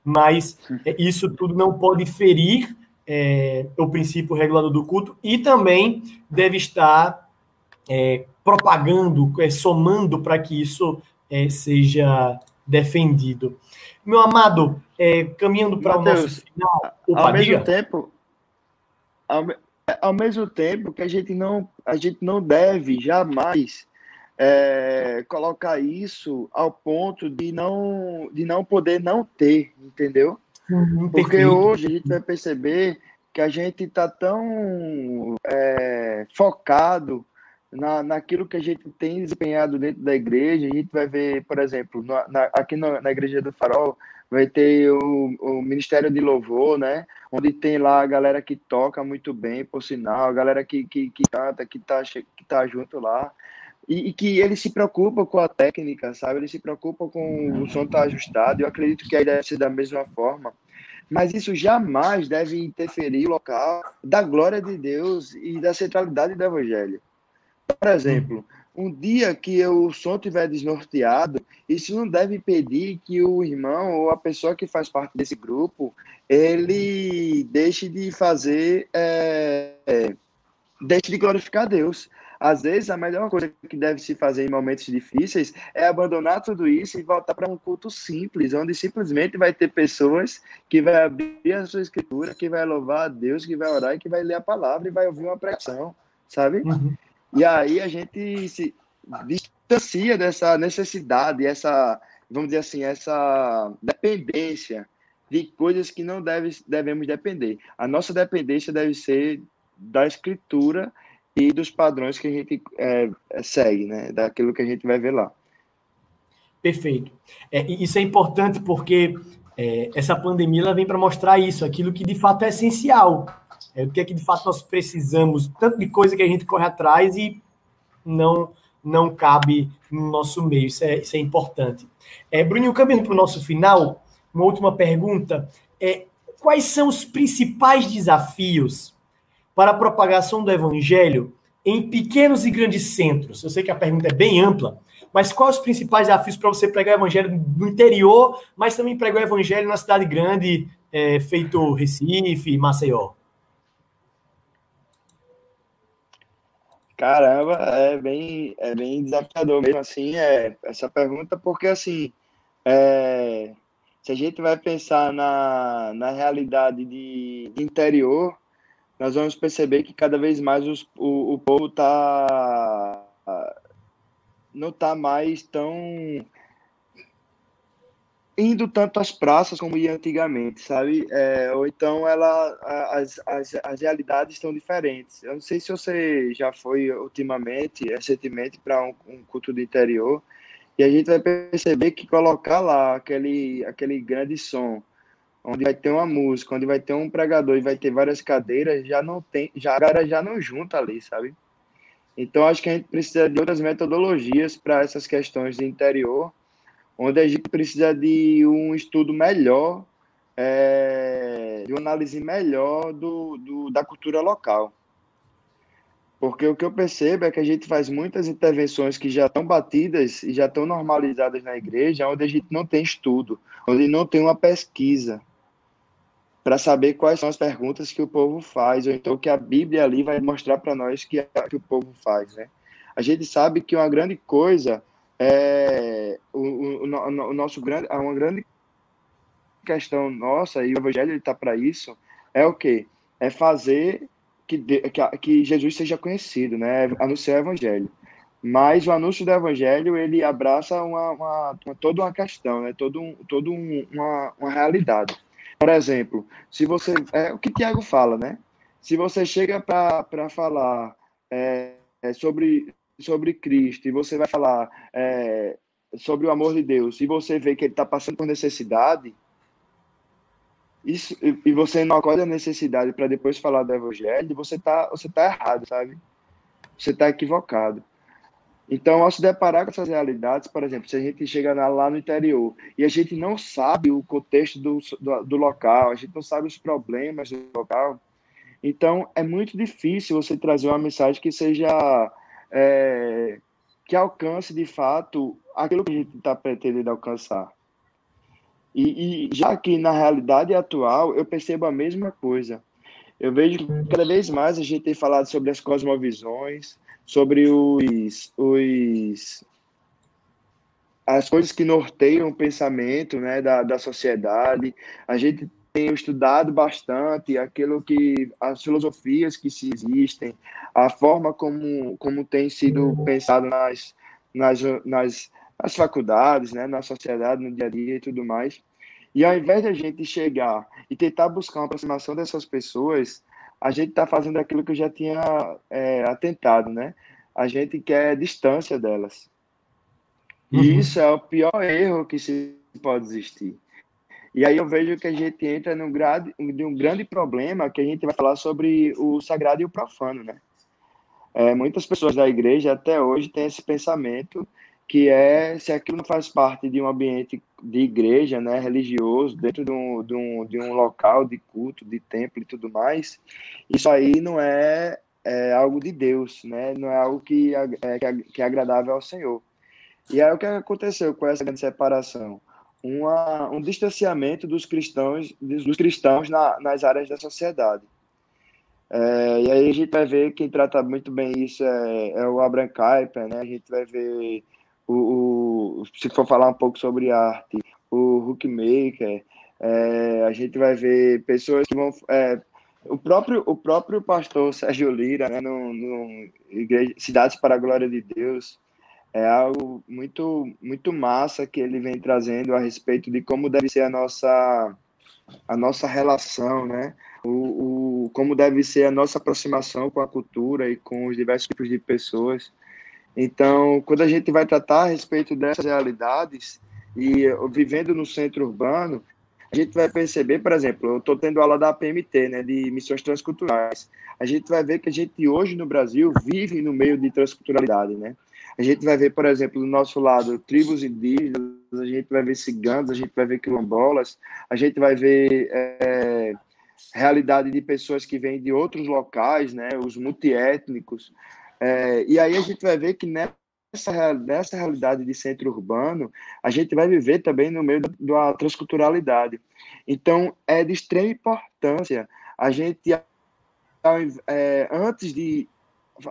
S1: mas é, isso tudo não pode ferir é, o princípio regulador do culto e também deve estar é, propagando, é, somando para que isso é, seja defendido. Meu amado, é, caminhando para o nosso final.
S2: Opa, ao mesmo diga. tempo, ao, ao mesmo tempo que a gente não, a gente não deve jamais é, colocar isso ao ponto de não, de não poder não ter, entendeu? Uhum, Porque hoje a gente vai perceber que a gente está tão é, focado na, naquilo que a gente tem desempenhado dentro da igreja. A gente vai ver, por exemplo, na, aqui na, na Igreja do Farol, vai ter o, o, Ministério de Louvor, né? Onde tem lá a galera que toca muito bem, por sinal, a galera que, que, que canta, que tá, que tá junto lá e, e, que ele se preocupa com a técnica, sabe? Ele se preocupa com o som estar tá ajustado. Eu acredito que aí deve ser da mesma forma. Mas isso jamais deve interferir no local da glória de Deus e da centralidade do Evangelho. Por exemplo, um dia que o som estiver desnorteado, isso não deve impedir que o irmão ou a pessoa que faz parte desse grupo ele deixe de fazer, é, é, deixe de glorificar Deus. Às vezes, a melhor coisa que deve se fazer em momentos difíceis é abandonar tudo isso e voltar para um culto simples, onde simplesmente vai ter pessoas que vai abrir a sua escritura, que vai louvar a Deus, que vai orar e que vai ler a palavra e vai ouvir uma pregação, sabe? Uhum. E aí a gente se distancia dessa necessidade, essa, vamos dizer assim, essa dependência de coisas que não deve, devemos depender. A nossa dependência deve ser da escritura e dos padrões que a gente é, segue, né? Daquilo que a gente vai ver lá.
S1: Perfeito. É, isso é importante porque é, essa pandemia ela vem para mostrar isso, aquilo que de fato é essencial. É o que é que de fato nós precisamos, tanto de coisa que a gente corre atrás e não não cabe no nosso meio. Isso é, isso é importante. É, Bruninho, caminhando para o nosso final, uma última pergunta. É, quais são os principais desafios para a propagação do evangelho em pequenos e grandes centros? Eu sei que a pergunta é bem ampla, mas quais os principais desafios para você pregar o evangelho no interior, mas também pregar o evangelho na cidade grande, é, feito Recife, Maceió?
S2: Caramba, é bem, é bem desafiador mesmo, assim, é, essa pergunta, porque, assim, é, se a gente vai pensar na, na realidade de, interior, nós vamos perceber que cada vez mais os, o, o povo tá não está mais tão indo tanto às praças como ia antigamente, sabe? É, ou então ela as, as, as realidades estão diferentes. Eu não sei se você já foi ultimamente, recentemente para um, um culto do interior e a gente vai perceber que colocar lá aquele aquele grande som onde vai ter uma música, onde vai ter um pregador e vai ter várias cadeiras, já não tem, já a galera já não junta ali, sabe? Então acho que a gente precisa de outras metodologias para essas questões de interior, onde a gente precisa de um estudo melhor, é, de uma análise melhor do, do, da cultura local. Porque o que eu percebo é que a gente faz muitas intervenções que já estão batidas e já estão normalizadas na igreja, onde a gente não tem estudo, onde não tem uma pesquisa para saber quais são as perguntas que o povo faz, ou então que a Bíblia ali vai mostrar para nós que, é, que o povo faz, né? A gente sabe que uma grande coisa é o, o, o nosso grande, uma grande questão nossa e o Evangelho está para isso é o que é fazer que, que, que Jesus seja conhecido, né? Anunciar o evangelho. Mas o anúncio do evangelho, ele abraça uma, uma, uma toda uma questão, né? Todo um, todo um, uma, uma realidade. Por exemplo, se você... É o que Tiago fala, né? Se você chega para falar é, é, sobre, sobre Cristo e você vai falar é, sobre o amor de Deus e você vê que ele está passando por necessidade, isso, e você não acorda a necessidade para depois falar do evangelho, você tá, você tá errado, sabe? Você tá equivocado. Então, ao se deparar com essas realidades, por exemplo, se a gente chega lá no interior e a gente não sabe o contexto do, do, do local, a gente não sabe os problemas do local, então é muito difícil você trazer uma mensagem que seja é, que alcance de fato aquilo que a gente está pretendendo alcançar. E, e, já que na realidade atual eu percebo a mesma coisa. Eu vejo que cada vez mais a gente tem falado sobre as cosmovisões, sobre os, os as coisas que norteiam o pensamento né, da, da sociedade. A gente tem estudado bastante aquilo que as filosofias que se existem, a forma como, como tem sido pensado nas, nas, nas nas faculdades, né, na sociedade, no dia a dia e tudo mais. E ao invés de a gente chegar e tentar buscar uma aproximação dessas pessoas, a gente está fazendo aquilo que eu já tinha é, atentado, né? A gente quer distância delas. E uhum. isso é o pior erro que se pode existir. E aí eu vejo que a gente entra num grande, de um grande problema que a gente vai falar sobre o sagrado e o profano, né? É, muitas pessoas da igreja até hoje têm esse pensamento que é se aquilo não faz parte de um ambiente de igreja, né, religioso, dentro de um, de um, de um local de culto, de templo e tudo mais, isso aí não é, é algo de Deus, né, não é algo que é, que é agradável ao Senhor. E aí o que aconteceu com essa grande separação? Uma, um distanciamento dos cristãos, dos cristãos na, nas áreas da sociedade. É, e aí a gente vai ver quem trata muito bem isso é, é o Abraham Kuyper, né? A gente vai ver o, o, se for falar um pouco sobre arte, o Hookmaker, é, a gente vai ver pessoas que vão. É, o, próprio, o próprio pastor Sérgio Lira, né, no, no Igreja, Cidades para a Glória de Deus, é algo muito, muito massa que ele vem trazendo a respeito de como deve ser a nossa, a nossa relação, né? O, o, como deve ser a nossa aproximação com a cultura e com os diversos tipos de pessoas. Então, quando a gente vai tratar a respeito dessas realidades e vivendo no centro urbano, a gente vai perceber, por exemplo, eu estou tendo aula da PMT, né, de missões transculturais. A gente vai ver que a gente hoje no Brasil vive no meio de transculturalidade, né? A gente vai ver, por exemplo, do nosso lado, tribos indígenas, a gente vai ver ciganos, a gente vai ver quilombolas, a gente vai ver é, realidade de pessoas que vêm de outros locais, né, os multiétnicos, é, e aí a gente vai ver que nessa, nessa realidade de centro urbano, a gente vai viver também no meio da transculturalidade. Então, é de extrema importância a gente, é, antes de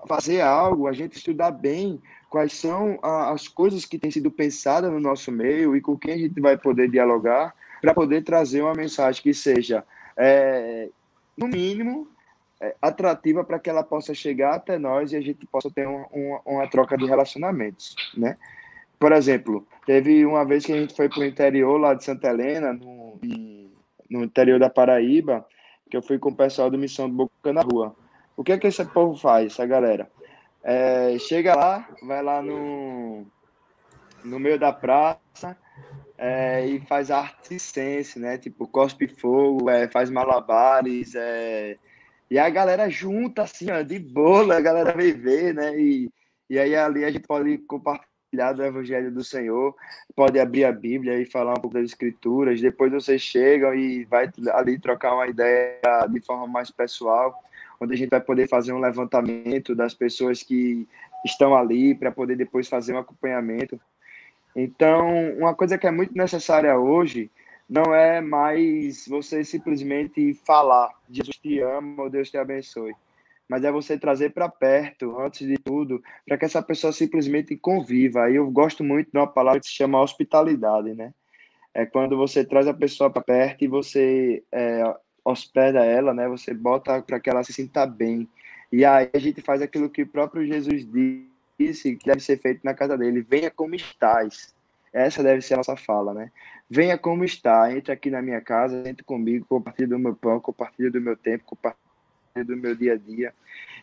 S2: fazer algo, a gente estudar bem quais são as coisas que têm sido pensadas no nosso meio e com quem a gente vai poder dialogar para poder trazer uma mensagem que seja, é, no mínimo, atrativa para que ela possa chegar até nós e a gente possa ter uma, uma, uma, troca de relacionamentos, né? Por exemplo, teve uma vez que a gente foi para o interior lá de Santa Helena, no, no interior da Paraíba, que eu fui com o pessoal do Missão do Boca na Rua. O que é que esse povo faz, essa galera? É, chega lá, vai lá no, no meio da praça é, e faz arte sense, né? Tipo, cospe fogo, é, faz malabares, é, e a galera junta, assim, ó, de bola, a galera vem ver, né? E, e aí ali a gente pode compartilhar do Evangelho do Senhor, pode abrir a Bíblia e falar um pouco das Escrituras. Depois vocês chegam e vai ali trocar uma ideia de forma mais pessoal, onde a gente vai poder fazer um levantamento das pessoas que estão ali para poder depois fazer um acompanhamento. Então, uma coisa que é muito necessária hoje não é mais você simplesmente falar Jesus te ama ou Deus te abençoe mas é você trazer para perto, antes de tudo, para que essa pessoa simplesmente conviva. Aí eu gosto muito de uma palavra que se chama hospitalidade, né? É quando você traz a pessoa para perto e você é, hospeda ela, né? Você bota para que ela se sinta bem. E aí a gente faz aquilo que o próprio Jesus disse que deve ser feito na casa dele: venha como estás. Essa deve ser a nossa fala, né? Venha como está, entre aqui na minha casa, entre comigo, compartilhe do meu pão, compartilhe do meu tempo, compartilhe do meu dia a dia.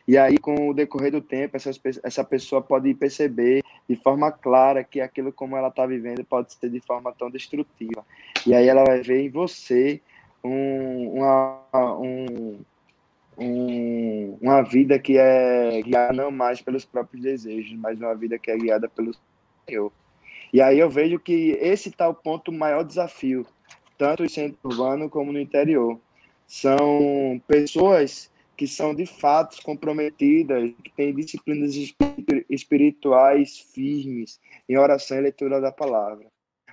S2: E aí, com o decorrer do tempo, essa, essa pessoa pode perceber de forma clara que aquilo como ela está vivendo pode ser de forma tão destrutiva. E aí ela vai ver em você um, uma, um, um, uma vida que é guiada não mais pelos próprios desejos, mas uma vida que é guiada pelo Senhor. E aí eu vejo que esse está o ponto maior desafio, tanto no centro urbano como no interior. São pessoas que são de fato comprometidas, que têm disciplinas espirituais firmes em oração e leitura da palavra.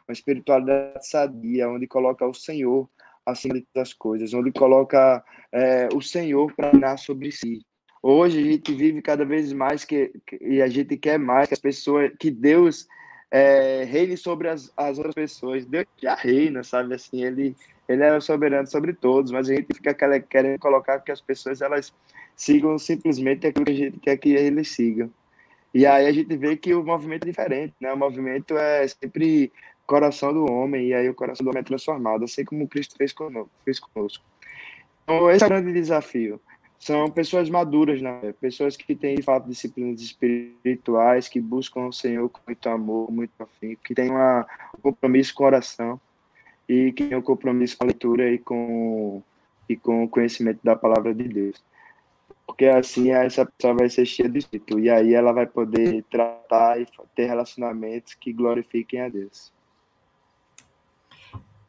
S2: Uma espiritualidade sadia, onde coloca o Senhor acima de todas as coisas, onde coloca é, o Senhor para reinar sobre si. Hoje a gente vive cada vez mais que, que, e a gente quer mais que as pessoas, que Deus é, reine sobre as, as outras pessoas. Deus já reina, sabe? Assim, ele ele é soberano sobre todos, mas a gente fica querendo colocar que as pessoas elas sigam simplesmente aquilo que a gente quer que eles sigam. E aí a gente vê que o movimento é diferente, né? O movimento é sempre coração do homem, e aí o coração do homem é transformado, assim como Cristo fez. Fez conosco. Então, esse é o grande desafio. São pessoas maduras, né? pessoas que têm, de fato, disciplinas espirituais, que buscam o Senhor com muito amor, muito afim, que têm uma, um compromisso com a oração e que tem um compromisso com a leitura e com, e com o conhecimento da palavra de Deus. Porque assim essa pessoa vai ser cheia de espírito, e aí ela vai poder tratar e ter relacionamentos que glorifiquem a Deus.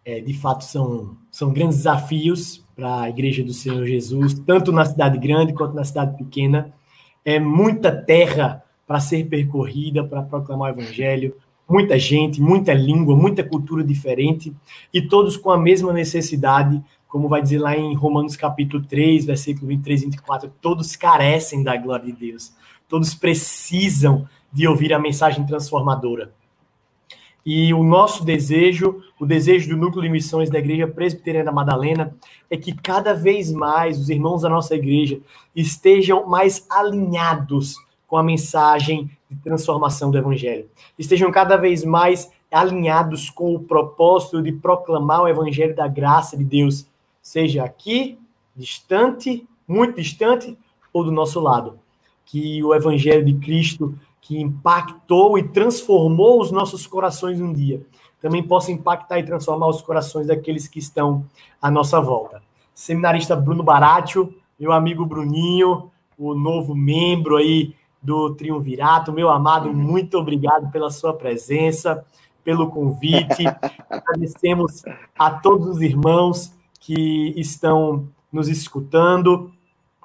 S1: É, de fato, são, são grandes desafios para a Igreja do Senhor Jesus, tanto na cidade grande quanto na cidade pequena. É muita terra para ser percorrida, para proclamar o Evangelho, muita gente, muita língua, muita cultura diferente, e todos com a mesma necessidade, como vai dizer lá em Romanos capítulo 3, versículo 23 e 24, todos carecem da glória de Deus, todos precisam de ouvir a mensagem transformadora. E o nosso desejo, o desejo do núcleo de missões da Igreja Presbiteriana da Madalena, é que cada vez mais os irmãos da nossa igreja estejam mais alinhados com a mensagem de transformação do Evangelho. Estejam cada vez mais alinhados com o propósito de proclamar o Evangelho da graça de Deus, seja aqui, distante, muito distante, ou do nosso lado. Que o Evangelho de Cristo, que impactou e transformou os nossos corações um dia, também possa impactar e transformar os corações daqueles que estão à nossa volta. Seminarista Bruno Baratio, meu amigo Bruninho, o novo membro aí do Triunvirato. Meu amado, uhum. muito obrigado pela sua presença, pelo convite. Agradecemos a todos os irmãos que estão nos escutando,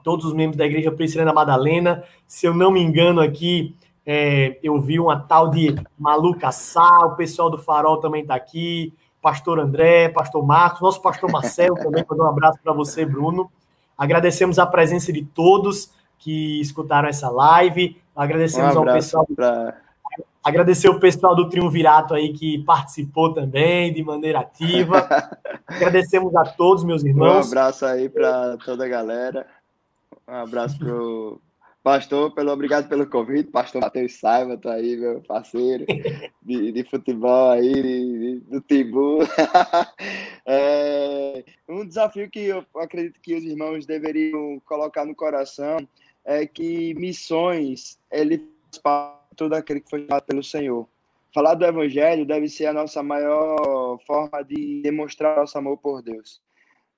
S1: todos os membros da Igreja Presbiteriana Madalena. Se eu não me engano aqui, é, eu vi uma tal de Maluca Sá, o pessoal do Farol também está aqui, pastor André, pastor Marcos, nosso pastor Marcelo também, mandar um abraço para você, Bruno. Agradecemos a presença de todos que escutaram essa live. Agradecemos um ao pessoal. Pra... Agradecer o pessoal do Triunvirato aí que participou também de maneira ativa. Agradecemos a todos, meus irmãos.
S2: Um abraço aí para toda a galera. Um abraço pro pastor, pelo obrigado pelo convite. Pastor Matheus Saiba, tá aí, meu parceiro de, de futebol aí, de, de, do Timbu. é, um desafio que eu acredito que os irmãos deveriam colocar no coração é que missões, ele faz parte de tudo aquilo que foi chamado pelo Senhor. Falar do Evangelho deve ser a nossa maior forma de demonstrar nosso amor por Deus.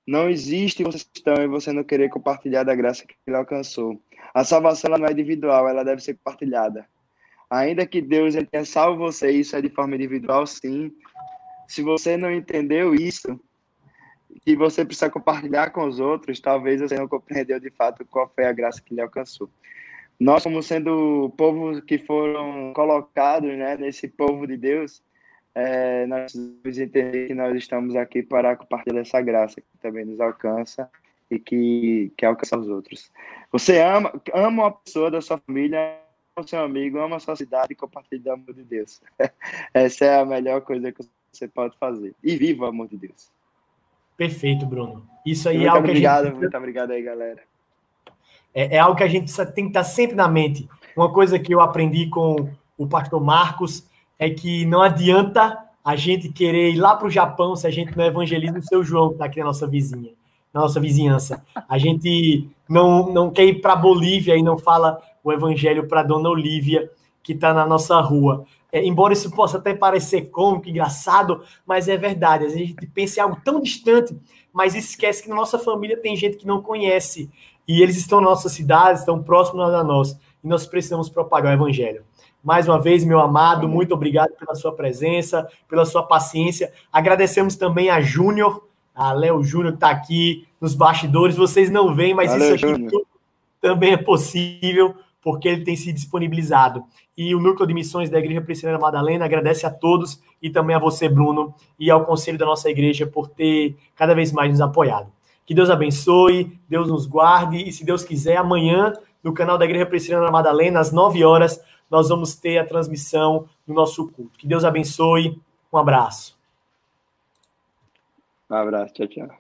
S2: Não existe você cristão e você não querer compartilhar da graça que ele alcançou. A salvação não é individual, ela deve ser compartilhada. Ainda que Deus tenha salvo você, isso é de forma individual, sim. Se você não entendeu isso, que você precisa compartilhar com os outros, talvez você não compreendeu de fato qual foi a graça que lhe alcançou. Nós, como sendo povos que foram colocados né, nesse povo de Deus, é, nós precisamos entender que nós estamos aqui para compartilhar essa graça que também nos alcança e que, que alcança os outros. Você ama, ama uma pessoa da sua família, ama o seu amigo, ama a sua cidade e compartilha o amor de Deus. Essa é a melhor coisa que você pode fazer. E viva o amor de Deus.
S1: Perfeito, Bruno. Isso aí
S2: muito
S1: é algo
S2: obrigado,
S1: que a gente...
S2: Muito obrigado aí, galera.
S1: É, é algo que a gente tem que estar sempre na mente. Uma coisa que eu aprendi com o pastor Marcos é que não adianta a gente querer ir lá para o Japão se a gente não evangeliza o seu João, que está aqui na nossa vizinha, na nossa vizinhança. A gente não, não quer ir para Bolívia e não fala o evangelho para Dona Olívia, que está na nossa rua. É, embora isso possa até parecer cômico, engraçado, mas é verdade. Às vezes a gente pensa em algo tão distante, mas esquece que na nossa família tem gente que não conhece. E eles estão na nossa cidade, estão próximos da nossa. E nós precisamos propagar o evangelho. Mais uma vez, meu amado, muito obrigado pela sua presença, pela sua paciência. Agradecemos também a Júnior, a Léo Júnior está aqui nos bastidores. Vocês não veem, mas Valeu, isso aqui também é possível porque ele tem se disponibilizado. E o Núcleo de Missões da Igreja Presbiteriana Madalena agradece a todos e também a você, Bruno, e ao conselho da nossa igreja por ter cada vez mais nos apoiado. Que Deus abençoe, Deus nos guarde e, se Deus quiser, amanhã, no canal da Igreja Presbiteriana Madalena, às 9 horas, nós vamos ter a transmissão do nosso culto. Que Deus abençoe. Um abraço.
S2: Um abraço. Tchau, tchau.